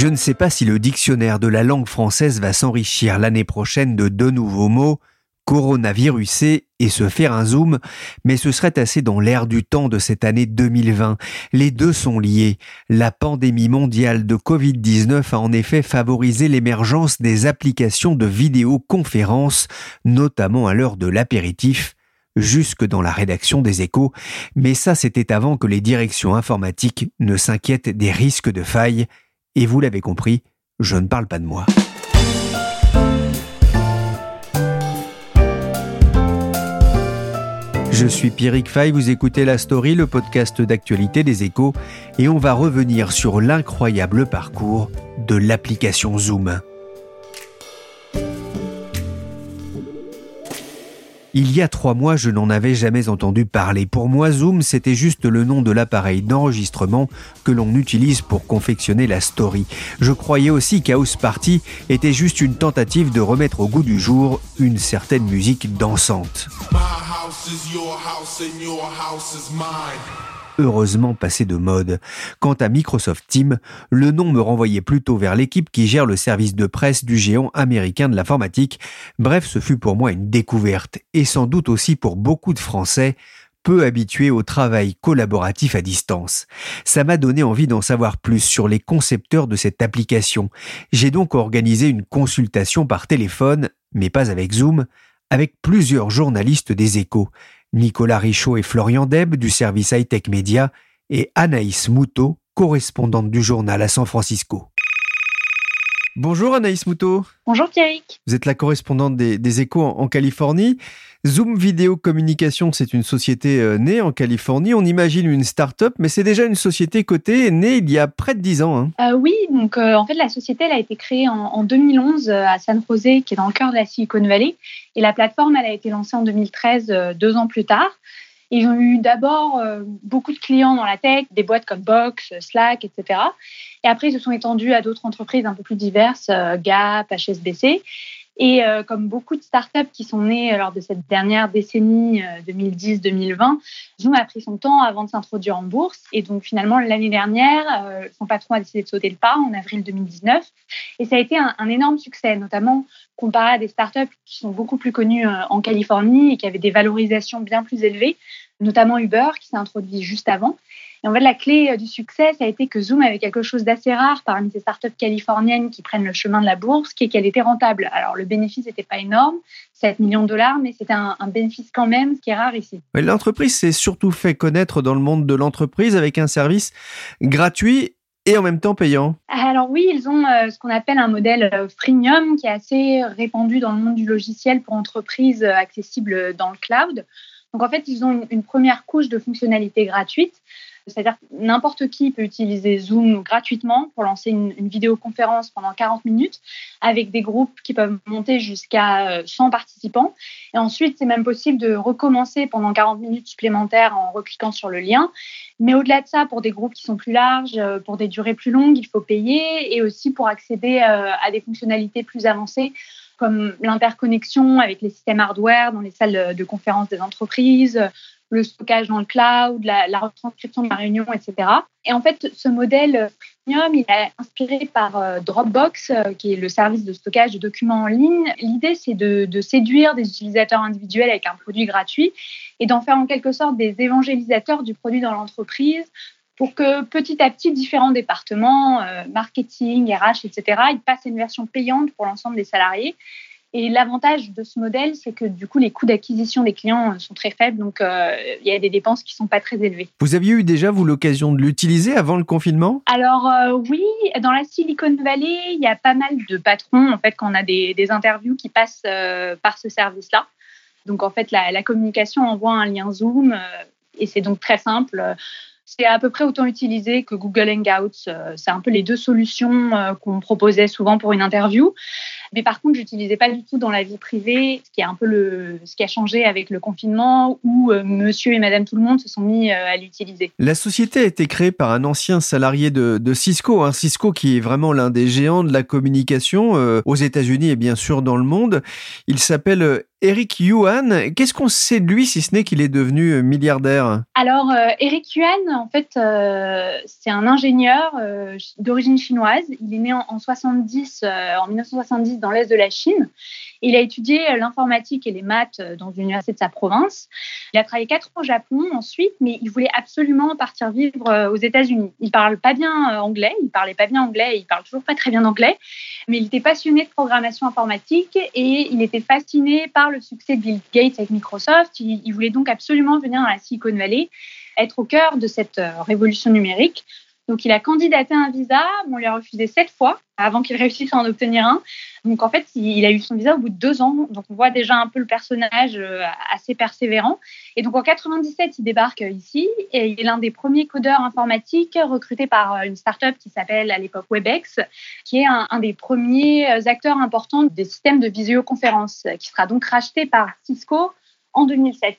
Je ne sais pas si le dictionnaire de la langue française va s'enrichir l'année prochaine de deux nouveaux mots, coronavirusé et se faire un zoom, mais ce serait assez dans l'air du temps de cette année 2020. Les deux sont liés. La pandémie mondiale de Covid-19 a en effet favorisé l'émergence des applications de vidéoconférence, notamment à l'heure de l'apéritif, jusque dans la rédaction des échos, mais ça c'était avant que les directions informatiques ne s'inquiètent des risques de failles, et vous l'avez compris, je ne parle pas de moi. Je suis Pierrick Fay, vous écoutez La Story, le podcast d'actualité des échos, et on va revenir sur l'incroyable parcours de l'application Zoom. Il y a trois mois, je n'en avais jamais entendu parler. Pour moi, Zoom, c'était juste le nom de l'appareil d'enregistrement que l'on utilise pour confectionner la story. Je croyais aussi qu'House Party était juste une tentative de remettre au goût du jour une certaine musique dansante. Heureusement passé de mode. Quant à Microsoft Teams, le nom me renvoyait plutôt vers l'équipe qui gère le service de presse du géant américain de l'informatique. Bref, ce fut pour moi une découverte, et sans doute aussi pour beaucoup de Français, peu habitués au travail collaboratif à distance. Ça m'a donné envie d'en savoir plus sur les concepteurs de cette application. J'ai donc organisé une consultation par téléphone, mais pas avec Zoom, avec plusieurs journalistes des échos, Nicolas Richaud et Florian Deb du service High-Tech Media et Anaïs Moutot, correspondante du journal à San Francisco. Bonjour Anaïs Moutot. Bonjour Pierrick. Vous êtes la correspondante des, échos en, Californie. Zoom Vidéo Communication, c'est une société euh, née en Californie. On imagine une start-up, mais c'est déjà une société cotée, née il y a près de 10 ans. Hein. Euh, oui, donc euh, en fait, la société elle a été créée en, 2011 à San Jose, qui est dans le cœur de la Silicon Valley. Et la plateforme, elle a été lancée en 2013, deux ans plus tard. Ils ont eu d'abord beaucoup de clients dans la tech, des boîtes comme Box, Slack, etc. Et après, ils se sont étendus à d'autres entreprises un peu plus diverses, euh, Gap, HSBC. Et euh, comme beaucoup de startups qui sont nées lors de cette dernière décennie 2010-2020, euh, Zoom a pris son temps avant de s'introduire en bourse. Et donc finalement, l'année dernière, son patron a décidé de sauter le pas en avril 2019. Et ça a été un énorme succès, notamment comparé à des startups qui sont beaucoup plus connues en Californie et qui avaient des valorisations bien plus élevées, notamment Uber qui s'est introduit juste avant. Et en fait, la clé euh, du succès, ça a été que Zoom avait quelque chose d'assez rare parmi ces startups californiennes qui prennent le chemin de la bourse, qui est qu'elle était rentable. Alors, le bénéfice n'était pas énorme, 7 millions de dollars, mais c'était un, bénéfice quand même, ce qui est rare ici. L'entreprise s'est surtout fait connaître dans le monde de l'entreprise avec un service gratuit et en même temps payant Alors oui, ils ont euh, ce qu'on appelle un modèle euh, freemium qui est assez répandu dans le monde du logiciel pour entreprises accessibles dans le cloud. Donc en fait, ils ont une première couche de fonctionnalités gratuites c'est-à-dire n'importe qui peut utiliser Zoom gratuitement pour lancer une, vidéoconférence pendant 40 minutes avec des groupes qui peuvent monter jusqu'à 100 euh, participants. Et ensuite, c'est même possible de recommencer pendant 40 minutes supplémentaires en recliquant sur le lien. Mais au-delà de ça, pour des groupes qui sont plus larges, euh, pour des durées plus longues, il faut payer et aussi pour accéder euh, à des fonctionnalités plus avancées comme l'interconnexion avec les systèmes hardware dans les salles de conférence des entreprises, le stockage dans le cloud, la, retranscription de la réunion, etc. Et en fait, ce modèle premium, il est inspiré par euh, Dropbox, euh, qui est le service de stockage de documents en ligne. L'idée, c'est de, de, séduire des utilisateurs individuels avec un produit gratuit et d'en faire en quelque sorte des évangélisateurs du produit dans l'entreprise pour que petit à petit, différents départements, euh, marketing, RH, etc., ils passent à une version payante pour l'ensemble des salariés. Et l'avantage de ce modèle, c'est que du coup, les coûts d'acquisition des clients euh, sont très faibles, donc euh, il y a des dépenses qui ne sont pas très élevées. Vous aviez eu déjà, vous, l'occasion de l'utiliser avant le confinement? Alors euh, oui, dans la Silicon Valley, il y a pas mal de patrons, en fait, quand on a des, interviews qui passent par ce service-là. Donc en fait, la, la, communication envoie un lien Zoom Et c'est donc très simple. C'est à peu près autant utilisé que Google Hangouts. C'est un peu les deux solutions qu'on proposait souvent pour une interview. Mais par contre, j'utilisais pas du tout dans la vie privée, ce qui est un peu le, ce qui a changé avec le confinement où euh, monsieur et madame tout le monde se sont mis à l'utiliser. La société a été créée par un ancien salarié de, Cisco, un hein. Cisco qui est vraiment l'un des géants de la communication aux États-Unis et bien sûr dans le monde. Il s'appelle Eric Yuan, qu'est-ce qu'on sait de lui si ce n'est qu'il est devenu euh, milliardaire? Alors, euh, Eric Yuan, en fait, euh, c'est un ingénieur d'origine chinoise. Il est né en, 70, en 1970 dans l'est de la Chine. Il a étudié l'informatique et les maths dans une université de sa province. Il a travaillé quatre ans au Japon ensuite, mais il voulait absolument partir vivre aux États-Unis. Il parle pas bien anglais, il parlait pas bien anglais, il parle toujours pas très bien anglais, mais il était passionné de programmation informatique et il était fasciné par le succès de Bill Gates avec Microsoft. Il, voulait donc absolument venir dans la Silicon Valley, être au cœur de cette euh, révolution numérique. Donc, il a candidaté un visa. On lui a refusé sept fois avant qu'il réussisse à en obtenir un. Donc, en fait, il a eu son visa au bout de deux ans. Donc, on voit déjà un peu le personnage euh, assez persévérant. Et donc, en 97, il débarque ici et il est l'un des premiers codeurs informatiques recrutés par euh, une start-up qui s'appelle à l'époque WebEx, qui est un, des premiers acteurs importants des systèmes de visioconférence, qui sera donc racheté par Cisco en 2007.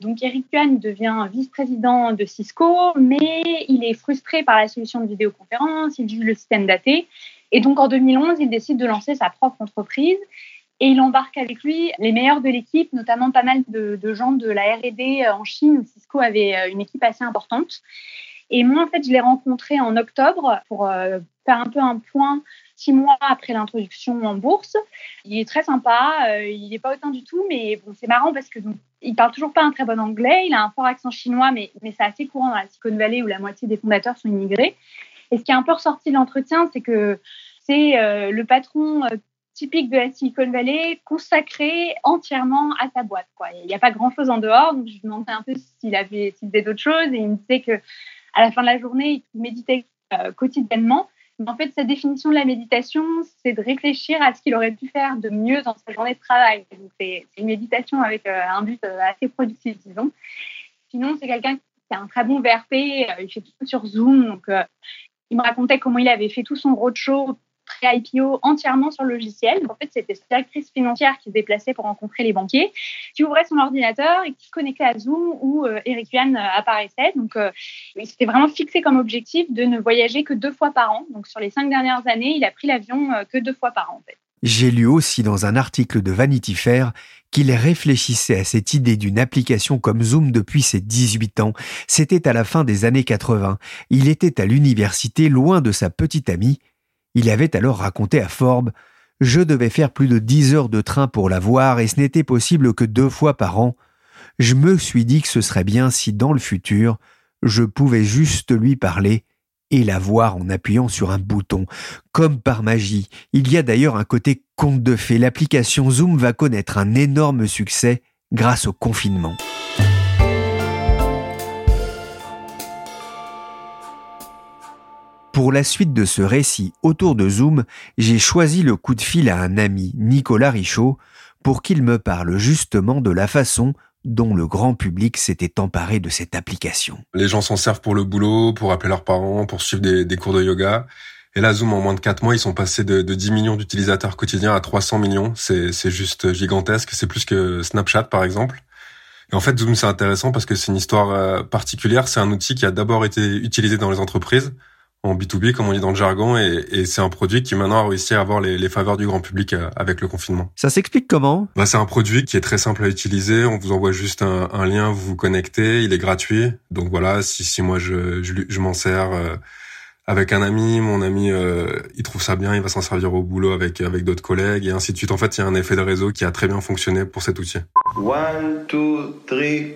Donc Eric Yuan devient vice-président de Cisco, mais il est frustré par la solution de vidéoconférence, il juge le système daté. Et donc en 2011, il décide de lancer sa propre entreprise et il embarque avec lui les meilleurs de l'équipe, notamment pas mal de, gens de la R&D en Chine Cisco avait euh, une équipe assez importante. Et moi, en fait, je l'ai rencontré en octobre pour euh, faire un peu un point six mois après l'introduction en bourse. Il est très sympa, euh, il n'est pas autant du tout, mais bon, c'est marrant parce que donc, il parle toujours pas un très bon anglais, il a un fort accent chinois, mais, mais c'est assez courant dans la Silicon Valley où la moitié des fondateurs sont immigrés. Et ce qui est un peu ressorti de l'entretien, c'est que c'est euh, le patron euh, typique de la Silicon Valley consacré entièrement à sa boîte. Quoi. Il n'y a pas grand-chose en dehors, donc je lui demandais un peu s'il avait s'il faisait d'autres choses et il me disait que à la fin de la journée, il méditait quotidiennement en fait, sa définition de la méditation, c'est de réfléchir à ce qu'il aurait pu faire de mieux dans sa journée de travail. C'est une méditation avec euh, un but euh, assez productif, disons. Sinon, c'est quelqu'un qui a un très bon VRP, euh, il fait tout sur Zoom. Donc, il me racontait comment il avait fait tout son roadshow pré-IPO entièrement sur le logiciel. En fait, c'était cette directrice financière qui se déplaçait pour rencontrer les banquiers, qui ouvrait son ordinateur et qui se connectait à Zoom où euh, Eric Yuan euh, apparaissait. Donc, euh, il s'était vraiment fixé comme objectif de ne voyager que deux fois par an. Donc, sur les cinq dernières années, il a pris l'avion que deux fois par an. J'ai lu aussi dans un article de Vanity Fair qu'il réfléchissait à cette idée d'une application comme Zoom depuis ses 18 ans. C'était à la fin des années 80. Il était à l'université loin de sa petite amie il avait alors raconté à Forbes Je devais faire plus de dix heures de train pour la voir et ce n'était possible que deux fois par an. Je me suis dit que ce serait bien si dans le futur, je pouvais juste lui parler et la voir en appuyant sur un bouton. Comme par magie, il y a d'ailleurs un côté conte de fées. L'application Zoom va connaître un énorme succès grâce au confinement. Pour la suite de ce récit autour de Zoom, j'ai choisi le coup de fil à un ami, Nicolas Richaud, pour qu'il me parle justement de la façon dont le grand public s'était emparé de cette application. Les gens s'en servent pour le boulot, pour appeler leurs parents, pour suivre des, cours de yoga. Et là, Zoom, en moins de 4 mois, ils sont passés de, 10 millions d'utilisateurs quotidiens à 300 millions. C'est juste gigantesque. C'est plus que Snapchat, par exemple. Et en fait, Zoom, c'est intéressant parce que c'est une histoire euh, particulière. C'est un outil qui a d'abord été utilisé dans les entreprises en B2B, comme on dit dans le jargon, et, et c'est un produit qui maintenant a réussi à avoir les, les faveurs du grand public euh, avec le confinement. Ça s'explique comment? Bah, C'est un produit qui est très simple à utiliser, on vous envoie juste un, un, lien, vous vous connectez, il est gratuit, donc voilà, si, si moi je, je, je m'en sers euh, avec un ami, mon ami euh, il trouve ça bien, il va s'en servir au boulot avec, avec d'autres collègues, et ainsi de suite. En fait, il y a un effet de réseau qui a très bien fonctionné pour cet outil. One, two, three,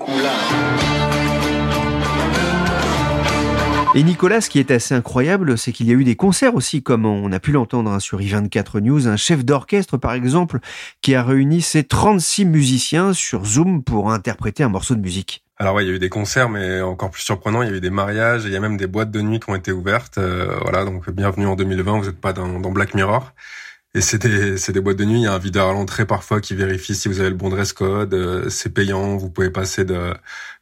Et Nicolas, ce qui est assez incroyable, c'est qu'il y a eu des concerts aussi, comme on a pu l'entendre hein, sur i24 News, un chef d'orchestre par exemple, qui a réuni ses 36 musiciens sur Zoom pour interpréter un morceau de musique. Alors ouais, il y a eu des concerts, mais encore plus surprenant, il y a eu des mariages, il y a même des boîtes de nuit qui ont été ouvertes. Euh, voilà, donc bienvenue en 2020, vous n'êtes pas dans, dans Black Mirror. Et c'est des, des boîtes de nuit. Il y a un videur à l'entrée parfois qui vérifie si vous avez le bon dress code. Euh, c'est payant. Vous pouvez passer de,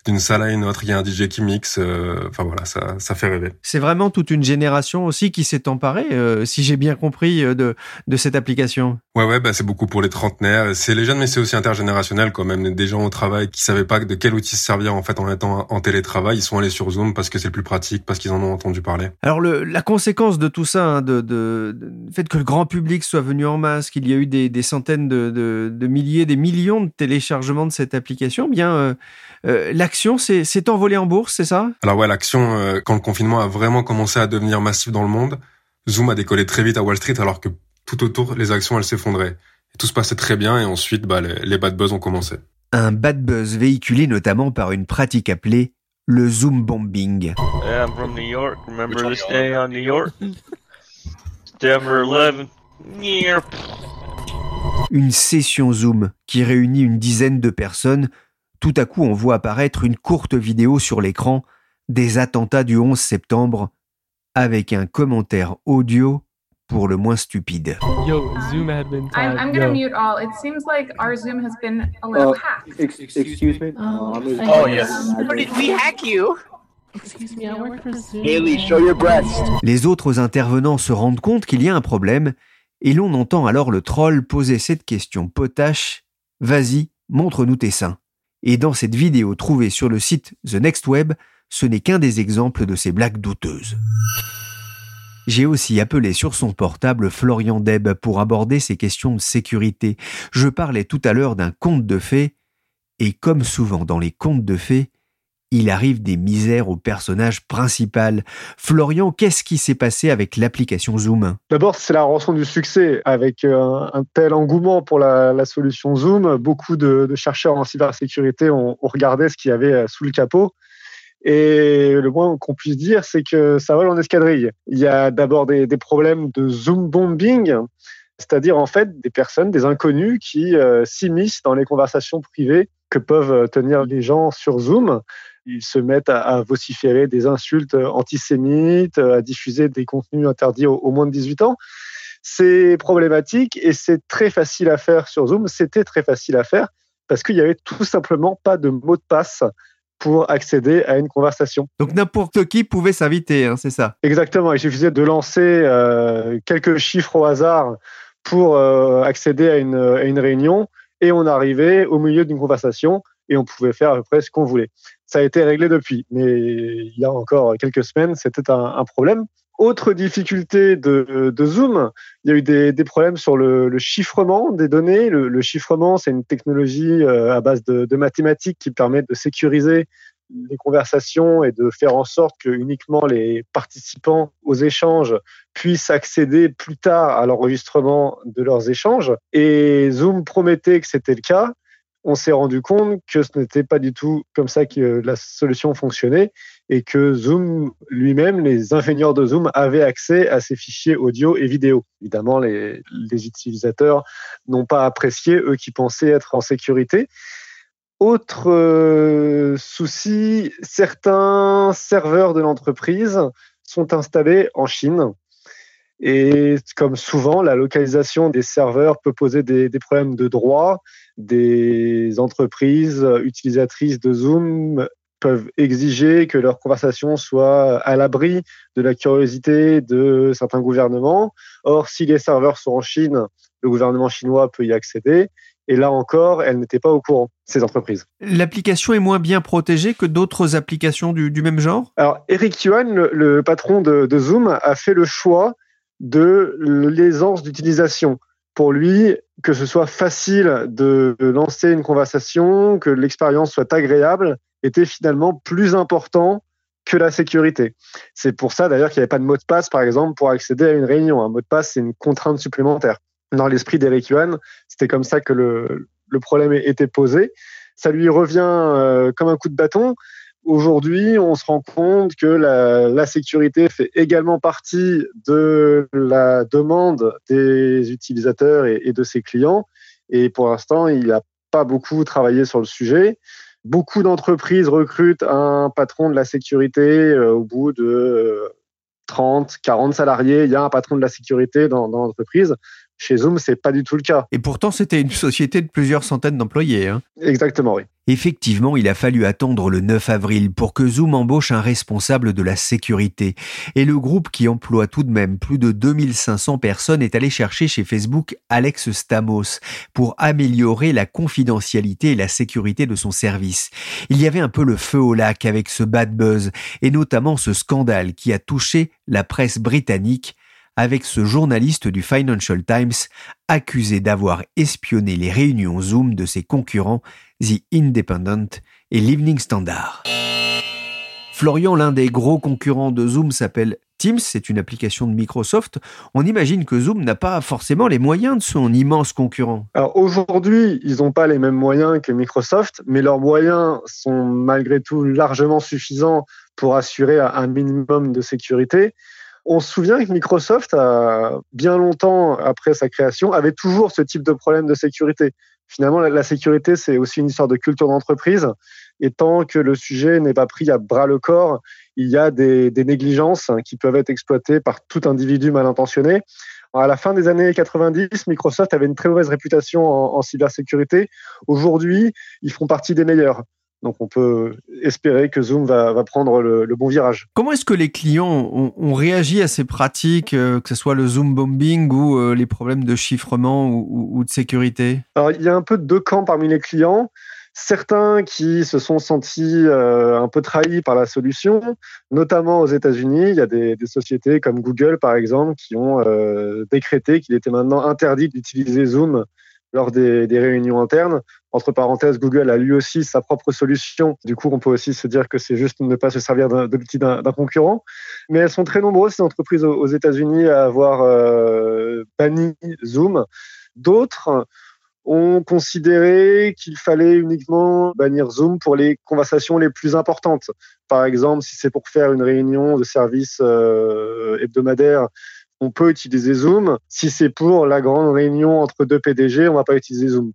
d'une salle à une autre, il y a un DJ qui mixe. Euh, enfin voilà, ça, ça fait rêver. C'est vraiment toute une génération aussi qui s'est emparée, euh, si j'ai bien compris, euh, de, de cette application. Ouais, ouais, bah c'est beaucoup pour les trentenaires. C'est les jeunes, mais c'est aussi intergénérationnel quand même. Des gens au travail qui savaient pas de quel outil se servir en fait en étant en télétravail, ils sont allés sur Zoom parce que c'est plus pratique, parce qu'ils en ont entendu parler. Alors le, la conséquence de tout ça, hein, de, de, de, fait que le grand public soit venu en masse, qu'il y a eu des, des centaines de, de, de, milliers, des millions de téléchargements de cette application, eh bien euh, euh, l'action s'est envolée en bourse, c'est ça? Alors ouais, l'action euh, quand le confinement a vraiment commencé à devenir massif dans le monde, Zoom a décollé très vite à Wall Street alors que tout autour les actions elles s'effondraient. Tout se passait très bien et ensuite bah, les, les bad buzz ont commencé. Un bad buzz véhiculé notamment par une pratique appelée le Zoom bombing. Yeah, I'm from New York. Remember this day on New York? September 11. Une session Zoom qui réunit une dizaine de personnes. Tout à coup, on voit apparaître une courte vidéo sur l'écran des attentats du 11 septembre avec un commentaire audio pour le moins stupide. Yo, Zoom admin time. I'm, I'm gonna mute all. It seems like our Zoom has been a little hacked. Ex- excuse me? Oh, Oh, yes. How did we hack you? Excuse me, I work for Zoom. Haley, show your breast. Les autres intervenants se rendent compte qu'il y a un problème et l'on entend alors le troll poser cette question potache Vas-y, montre-nous tes seins. Et dans cette vidéo trouvée sur le site The Next Web, ce n'est qu'un des exemples de ces blagues douteuses. J'ai aussi appelé sur son portable Florian Deb pour aborder ces questions de sécurité. Je parlais tout à l'heure d'un conte de fées, et comme souvent dans les contes de fées, il arrive des misères au personnage principal. Florian, qu'est-ce qui s'est passé avec l'application Zoom? D'abord, c'est la rançon du succès. Avec euh, un, tel engouement pour la, solution Zoom, beaucoup de, chercheurs en cybersécurité ont, regardé ce qu'il y avait euh, sous le capot. Et le moins qu'on puisse dire, c'est que ça vole en escadrille. Il y a d'abord des, des, problèmes de Zoom bombing, c'est-à-dire en fait des personnes, des inconnus qui euh, s'immiscent dans les conversations privées que peuvent tenir les gens sur Zoom. Ils se mettent à, à vociférer des insultes antisémites, à diffuser des contenus interdits aux, aux moins de 18 ans. C'est problématique et c'est très facile à faire sur Zoom. C'était très facile à faire parce qu'il y avait tout simplement pas de mot de passe pour accéder à une conversation. Donc n'importe qui pouvait s'inviter, hein, c'est ça? Exactement. Il suffisait de lancer euh, quelques chiffres au hasard pour euh, accéder à une, à une, réunion et on arrivait au milieu d'une conversation et on pouvait faire à peu près ce qu'on voulait. Ça a été réglé depuis, mais il y a encore quelques semaines, c'était un, problème. Autre difficulté de, Zoom, il y a eu des, problèmes sur le, chiffrement des données. Le, le chiffrement, c'est une technologie euh, à base de, de, mathématiques qui permet de sécuriser les conversations et de faire en sorte que uniquement les participants aux échanges puissent accéder plus tard à l'enregistrement de leurs échanges. Et Zoom promettait que c'était le cas. On s'est rendu compte que ce n'était pas du tout comme ça que la solution fonctionnait et que Zoom lui-même, les ingénieurs de Zoom avaient accès à ces fichiers audio et vidéo. Évidemment, les, utilisateurs n'ont pas apprécié, eux qui pensaient être en sécurité. Autre euh, souci, certains serveurs de l'entreprise sont installés en Chine. Et comme souvent, la localisation des serveurs peut poser des, des problèmes de droit. Des entreprises utilisatrices de Zoom peuvent exiger que leur conversation soit à l'abri de la curiosité de certains gouvernements. Or, si les serveurs sont en Chine, le gouvernement chinois peut y accéder. Et là encore, elles n'étaient pas au courant, ces entreprises. L'application est moins bien protégée que d'autres applications du, du, même genre? Alors, Eric Yuan, le, le patron de, de, Zoom, a fait le choix de l'aisance d'utilisation. Pour lui, que ce soit facile de lancer une conversation, que l'expérience soit agréable, était finalement plus important que la sécurité. C'est pour ça d'ailleurs qu'il n'y avait pas de mot de passe, par exemple, pour accéder à une réunion. Un mot de passe, c'est une contrainte supplémentaire. Dans l'esprit d'Eric Yuan, c'était comme ça que le, le, problème était posé. Ça lui revient euh, comme un coup de bâton. Aujourd'hui, on se rend compte que la, sécurité fait également partie de la demande des utilisateurs et, de ses clients. Et pour l'instant, il n'a pas beaucoup travaillé sur le sujet. Beaucoup d'entreprises recrutent un patron de la sécurité euh, au bout de 30, 40 salariés. Il y a un patron de la sécurité dans l'entreprise. Chez Zoom, c'est pas du tout le cas. Et pourtant, c'était une société de plusieurs centaines d'employés. Hein. Exactement, oui. Effectivement, il a fallu attendre le 9 avril pour que Zoom embauche un responsable de la sécurité. Et le groupe qui emploie tout de même plus de 2500 personnes est allé chercher chez Facebook Alex Stamos pour améliorer la confidentialité et la sécurité de son service. Il y avait un peu le feu au lac avec ce bad buzz et notamment ce scandale qui a touché la presse britannique avec ce journaliste du Financial Times accusé d'avoir espionné les réunions Zoom de ses concurrents The Independent et l'Evening Standard. Florian, l'un des gros concurrents de Zoom, s'appelle Teams, c'est une application de Microsoft. On imagine que Zoom n'a pas forcément les moyens de son immense concurrent. Alors aujourd'hui, ils n'ont pas les mêmes moyens que Microsoft, mais leurs moyens sont malgré tout largement suffisants pour assurer un minimum de sécurité. On se souvient que Microsoft, a, bien longtemps après sa création, avait toujours ce type de problème de sécurité. Finalement, la, sécurité, c'est aussi une histoire de culture d'entreprise. Et tant que le sujet n'est pas pris à bras le corps, il y a des, négligences qui peuvent être exploitées par tout individu mal intentionné. À la fin des années 90, Microsoft avait une très mauvaise réputation en cybersécurité. Aujourd'hui, ils font partie des meilleurs. Donc on peut espérer que Zoom va, prendre le, bon virage. Comment est-ce que les clients ont, réagi à ces pratiques, euh, que ce soit le Zoom bombing ou euh, les problèmes de chiffrement ou, de sécurité? Alors il y a un peu deux camps parmi les clients. Certains qui se sont sentis euh, un peu trahis par la solution, notamment aux États-Unis. Il y a des, sociétés comme Google, par exemple, qui ont décrété qu'il était maintenant interdit d'utiliser Zoom lors des, réunions internes. Entre parenthèses, Google a lui aussi sa propre solution. Du coup, on peut aussi se dire que c'est juste ne pas se servir de l'outil d'un concurrent. Mais elles sont très nombreuses, ces entreprises aux, États-Unis, à avoir euh, banni Zoom. D'autres ont considéré qu'il fallait uniquement bannir Zoom pour les conversations les plus importantes. Par exemple, si c'est pour faire une réunion de service euh, hebdomadaire on peut utiliser Zoom. Si c'est pour la grande réunion entre deux PDG, on ne va pas utiliser Zoom.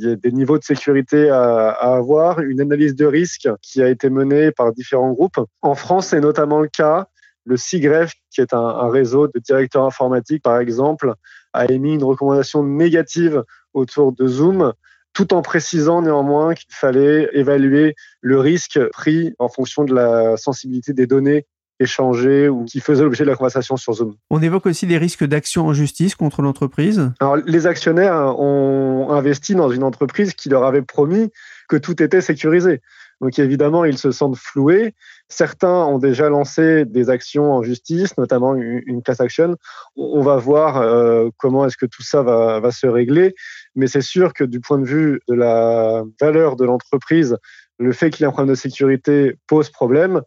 Il y a des niveaux de sécurité à, avoir, une analyse de risque qui a été menée par différents groupes. En France, c'est notamment le cas. Le CIGREF, qui est un, réseau de directeurs informatiques, par exemple, a émis une recommandation négative autour de Zoom tout en précisant néanmoins qu'il fallait évaluer le risque pris en fonction de la sensibilité des données échanger ou qui faisaient l'objet de la conversation sur Zoom. On évoque aussi les risques d'action en justice contre l'entreprise. Alors, les actionnaires ont investi dans une entreprise qui leur avait promis que tout était sécurisé. Donc évidemment, ils se sentent floués. Certains ont déjà lancé des actions en justice, notamment une class action. On va voir euh, comment est-ce que tout ça va, va se régler. Mais c'est sûr que du point de vue de la valeur de l'entreprise, le fait qu'il y ait un problème de sécurité pose problème.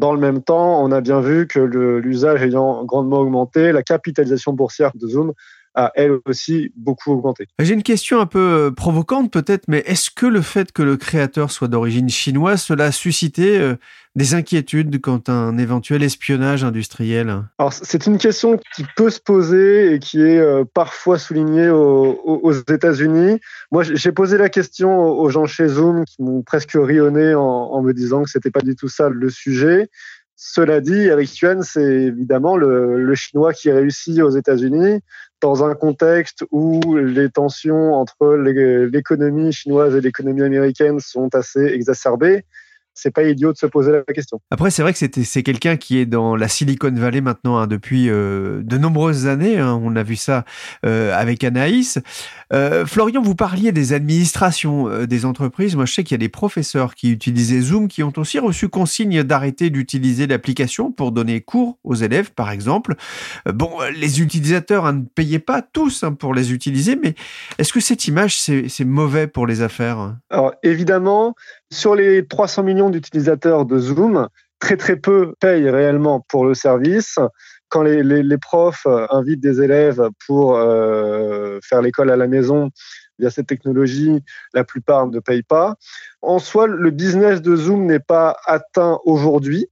Dans le même temps, on a bien vu que l'usage ayant grandement augmenté, la capitalisation boursière de Zoom a elle aussi beaucoup augmenté. J'ai une question un peu euh, provocante peut-être, mais est-ce que le fait que le créateur soit d'origine chinoise, cela a suscité euh, des inquiétudes quant à un éventuel espionnage industriel? Alors c'est une question qui peut se poser et qui est euh, parfois soulignée aux, États-Unis. Moi j'ai posé la question aux gens chez Zoom qui m'ont presque rionné en, me disant que c'était pas du tout ça le sujet. Cela dit, avec Yuan, c'est évidemment le, le, chinois qui réussit aux États-Unis dans un contexte où les tensions entre l'économie chinoise et l'économie américaine sont assez exacerbées c'est pas idiot de se poser la question. Après, c'est vrai que c'est quelqu'un qui est dans la Silicon Valley maintenant hein, depuis euh, de nombreuses années. Hein. on a vu ça euh, avec Anaïs. Euh, Florian, vous parliez des administrations des entreprises. Moi, je sais qu'il y a des professeurs qui utilisaient Zoom qui ont aussi reçu consigne d'arrêter d'utiliser l'application pour donner cours aux élèves, par exemple. bon, les utilisateurs hein, ne payaient pas tous pour les utiliser, mais est-ce que cette image, c'est mauvais pour les affaires? Alors, évidemment, sur les 300 millions d'utilisateurs de Zoom, très très peu payent réellement pour le service. Quand les, profs invitent des élèves pour euh, faire l'école à la maison via cette technologie, la plupart ne payent pas. En soi, le business de Zoom n'est pas atteint aujourd'hui.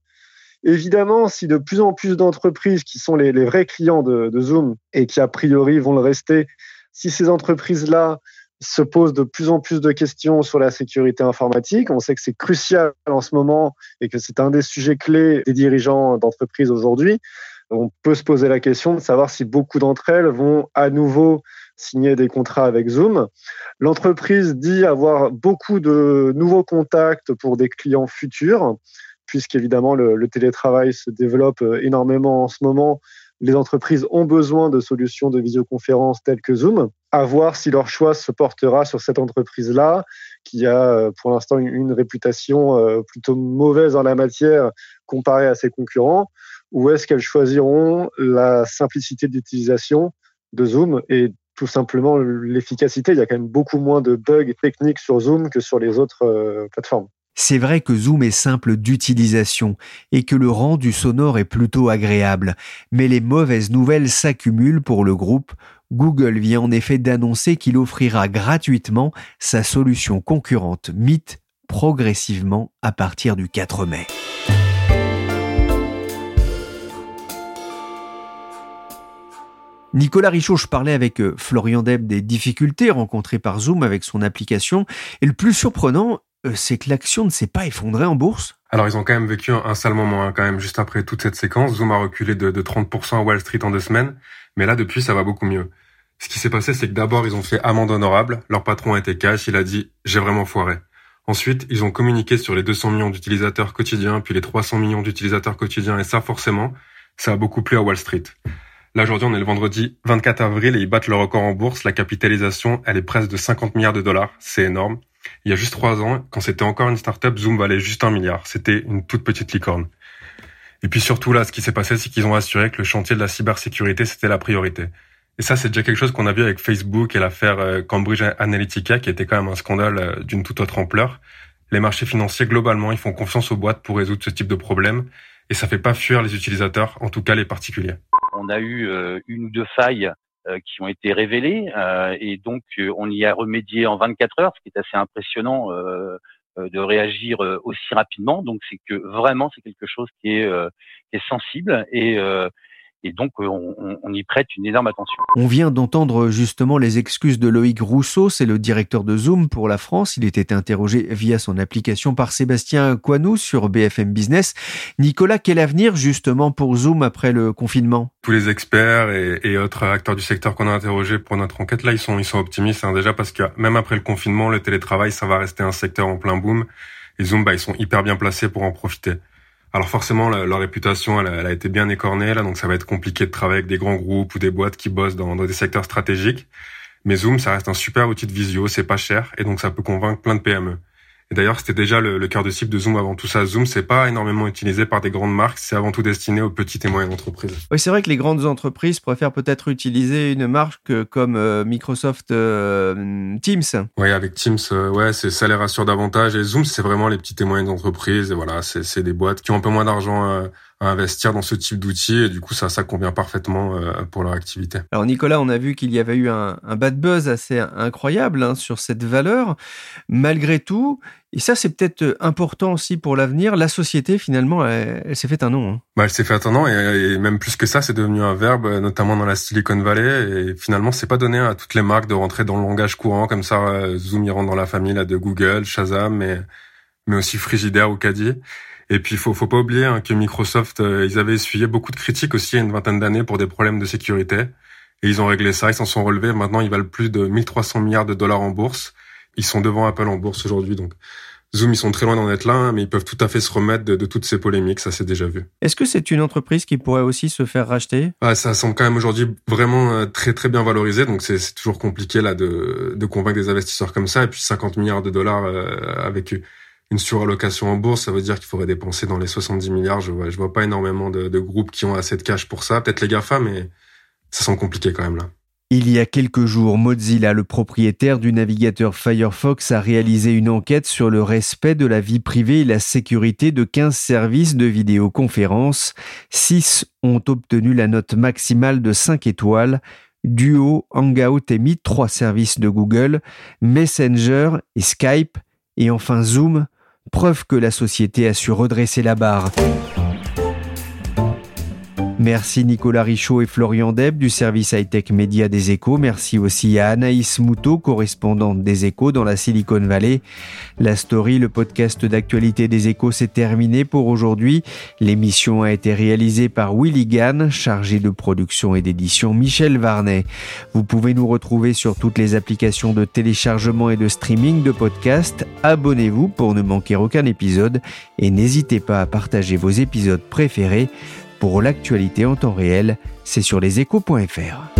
Évidemment, si de plus en plus d'entreprises qui sont les, vrais clients de, de Zoom et qui a priori vont le rester, si ces entreprises-là se pose de plus en plus de questions sur la sécurité informatique. On sait que c'est crucial en ce moment et que c'est un des sujets clés des dirigeants d'entreprise aujourd'hui. On peut se poser la question de savoir si beaucoup d'entre elles vont à nouveau signé des contrats avec Zoom. L'entreprise dit avoir beaucoup de nouveaux contacts pour des clients futurs, puisqu'évidemment le, le télétravail se développe énormément en ce moment les entreprises ont besoin de solutions de visioconférence telles que Zoom. À voir si leur choix se portera sur cette entreprise-là, qui a euh, pour l'instant une réputation euh, plutôt mauvaise en la matière comparée à ses concurrents, ou est-ce qu'elles choisiront la simplicité d'utilisation de Zoom et tout simplement l'efficacité? Il y a quand même beaucoup moins de bugs techniques sur Zoom que sur les autres euh, plateformes. C'est vrai que Zoom est simple d'utilisation et que le rendu sonore est plutôt agréable, mais les mauvaises nouvelles s'accumulent pour le groupe. Google vient en effet d'annoncer qu'il offrira gratuitement sa solution concurrente Meet progressivement à partir du 4 mai. Nicolas Richaud, je parlais avec euh, Florian Deb des difficultés rencontrées par Zoom avec son application. Et le plus surprenant, c'est que l'action ne s'est pas effondrée en bourse? Alors ils ont quand même vécu un, sale moment hein, quand même juste après toute cette séquence. Zoom a reculé de, 30% à Wall Street en deux semaines, mais là depuis ça va beaucoup mieux. Ce qui s'est passé c'est que d'abord ils ont fait amende honorable, leur patron a été cash, il a dit j'ai vraiment foiré. Ensuite, ils ont communiqué sur les 200 millions d'utilisateurs quotidiens, puis les 300 millions d'utilisateurs quotidiens, et ça forcément, ça a beaucoup plu à Wall Street. Là aujourd'hui on est le vendredi 24 avril et ils battent le record en bourse, la capitalisation elle est presque de 50 milliards de dollars, c'est énorme. Il y a juste trois ans, quand c'était encore une startup, Zoom valait juste un milliard. C'était une toute petite licorne. Et puis surtout là, ce qui s'est passé, c'est qu'ils ont assuré que le chantier de la cybersécurité, c'était la priorité. Et ça, c'est déjà quelque chose qu'on a vu avec Facebook et l'affaire euh, Cambridge Analytica, qui était quand même un scandale euh, d'une toute autre ampleur. Les marchés financiers, globalement, ils font confiance aux boîtes pour résoudre ce type de problème. Et ça fait pas fuir les utilisateurs, en tout cas les particuliers. On a eu euh, une ou deux failles qui ont été révélées euh, et donc euh, on y a remédié en 24 heures, ce qui est assez impressionnant de réagir aussi rapidement. Donc c'est que vraiment c'est quelque chose qui est, qui est sensible et et donc, euh, on, y prête une énorme attention. On vient d'entendre justement les excuses de Loïc Rousseau, c'est le directeur de Zoom pour la France. Il était interrogé via son application par Sébastien Coinou sur BFM Business. Nicolas, quel avenir justement pour Zoom après le confinement? Tous les experts et, autres acteurs du secteur qu'on a interrogés pour notre enquête, là, ils sont, ils sont optimistes hein, déjà parce que même après le confinement, le télétravail, ça va rester un secteur en plein boom. Et Zoom, bah, ils sont hyper bien placés pour en profiter. Alors forcément, leur réputation, elle, a été bien écornée là, donc ça va être compliqué de travailler avec des grands groupes ou des boîtes qui bossent dans, dans des secteurs stratégiques. Mais Zoom, ça reste un super outil de visio, c'est pas cher et donc ça peut convaincre plein de PME. Et d'ailleurs, c'était déjà le, cœur de cible de Zoom avant tout ça. Zoom, c'est pas énormément utilisé par des grandes marques, c'est avant tout destiné aux petites et moyennes entreprises. Oui, c'est vrai que les grandes entreprises préfèrent peut-être utiliser une marque comme euh, Microsoft euh, Teams. Oui, avec Teams, euh, ouais, c'est ça les rassure davantage. Et Zoom, c'est vraiment les petites et moyennes entreprises. Et voilà, c'est des boîtes qui ont un peu moins d'argent à investir dans ce type d'outils et du coup ça ça convient parfaitement euh, pour leur activité. Alors Nicolas, on a vu qu'il y avait eu un, un bad buzz assez incroyable hein, sur cette valeur. Malgré tout, et ça c'est peut-être important aussi pour l'avenir, la société finalement elle, s'est fait un nom. Hein. Bah, elle s'est fait un nom et, et, même plus que ça, c'est devenu un verbe, notamment dans la Silicon Valley. Et finalement, c'est pas donné à toutes les marques de rentrer dans le langage courant comme ça. Euh, Zoom y rentre dans la famille là de Google, Shazam, mais mais aussi Frigidaire ou Caddy. Et puis, faut, faut pas oublier hein, que Microsoft, euh, ils avaient essuyé beaucoup de critiques aussi il y a une vingtaine d'années pour des problèmes de sécurité. Et ils ont réglé ça, ils s'en sont relevés. Maintenant, ils valent plus de 1300 milliards de dollars en bourse. Ils sont devant Apple en bourse aujourd'hui. Donc, Zoom, ils sont très loin d'en être là, hein, mais ils peuvent tout à fait se remettre de, toutes ces polémiques, ça s'est déjà vu. Est-ce que c'est une entreprise qui pourrait aussi se faire racheter? Ah, Ça semble quand même aujourd'hui vraiment euh, très très bien valorisé, donc c'est toujours compliqué là de, de convaincre des investisseurs comme ça. Et puis 50 milliards de dollars euh, avec une surallocation en bourse, ça veut dire qu'il faudrait dépenser dans les 70 milliards. Je vois, vois pas énormément de, groupes qui ont assez de cash pour ça. Peut-être les GAFA, mais ça semble compliqué quand même là. Il y a quelques jours, Mozilla, le propriétaire du navigateur Firefox, a réalisé une enquête sur le respect de la vie privée et la sécurité de 15 services de vidéoconférence. 6 ont obtenu la note maximale de 5 étoiles. Duo, Hangout et Meet, trois services de Google, Messenger et Skype, et enfin Zoom, preuve que la société a su redresser la barre. Merci Nicolas Richaud et Florian Deb du service high-tech média des échos. Merci aussi à Anaïs Moutot, correspondante des échos dans la Silicon Valley. La story, le podcast d'actualité des échos, s'est terminé pour aujourd'hui. L'émission a été réalisée par Willy Gann, chargé de production et d'édition Michel Varnet. Vous pouvez nous retrouver sur toutes les applications de téléchargement et de streaming de podcasts. Abonnez-vous pour ne manquer aucun épisode et n'hésitez pas à partager vos épisodes préférés. Pour l'actualité en temps réel, c'est sur leséchos.fr.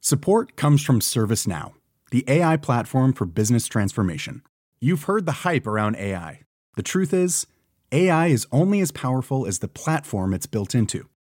Support comes from ServiceNow, the AI platform for business transformation. You've heard the hype around AI. The truth is, AI is only as powerful as the platform it's built into.